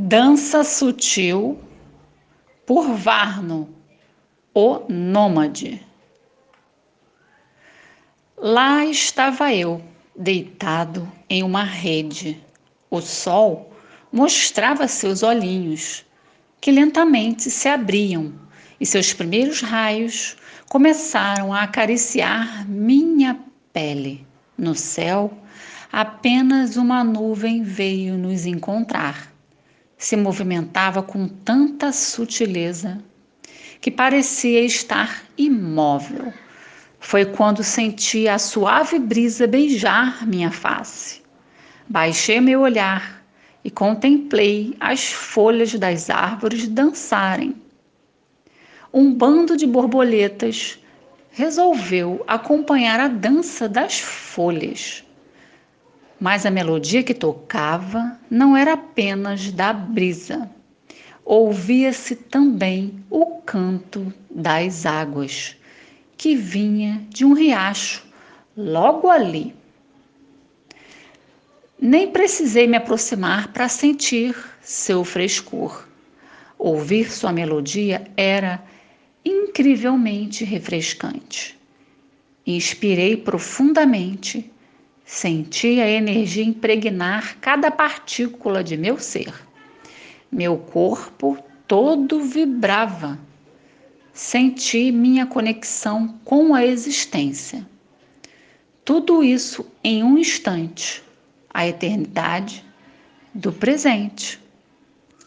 Dança Sutil por Varno, o Nômade. Lá estava eu, deitado em uma rede. O sol mostrava seus olhinhos, que lentamente se abriam, e seus primeiros raios começaram a acariciar minha pele. No céu, apenas uma nuvem veio nos encontrar se movimentava com tanta sutileza que parecia estar imóvel. Foi quando senti a suave brisa beijar minha face. Baixei meu olhar e contemplei as folhas das árvores dançarem. Um bando de borboletas resolveu acompanhar a dança das folhas. Mas a melodia que tocava não era apenas da brisa. Ouvia-se também o canto das águas, que vinha de um riacho logo ali. Nem precisei me aproximar para sentir seu frescor. Ouvir sua melodia era incrivelmente refrescante. Inspirei profundamente Senti a energia impregnar cada partícula de meu ser. Meu corpo todo vibrava. Senti minha conexão com a existência. Tudo isso em um instante, a eternidade do presente.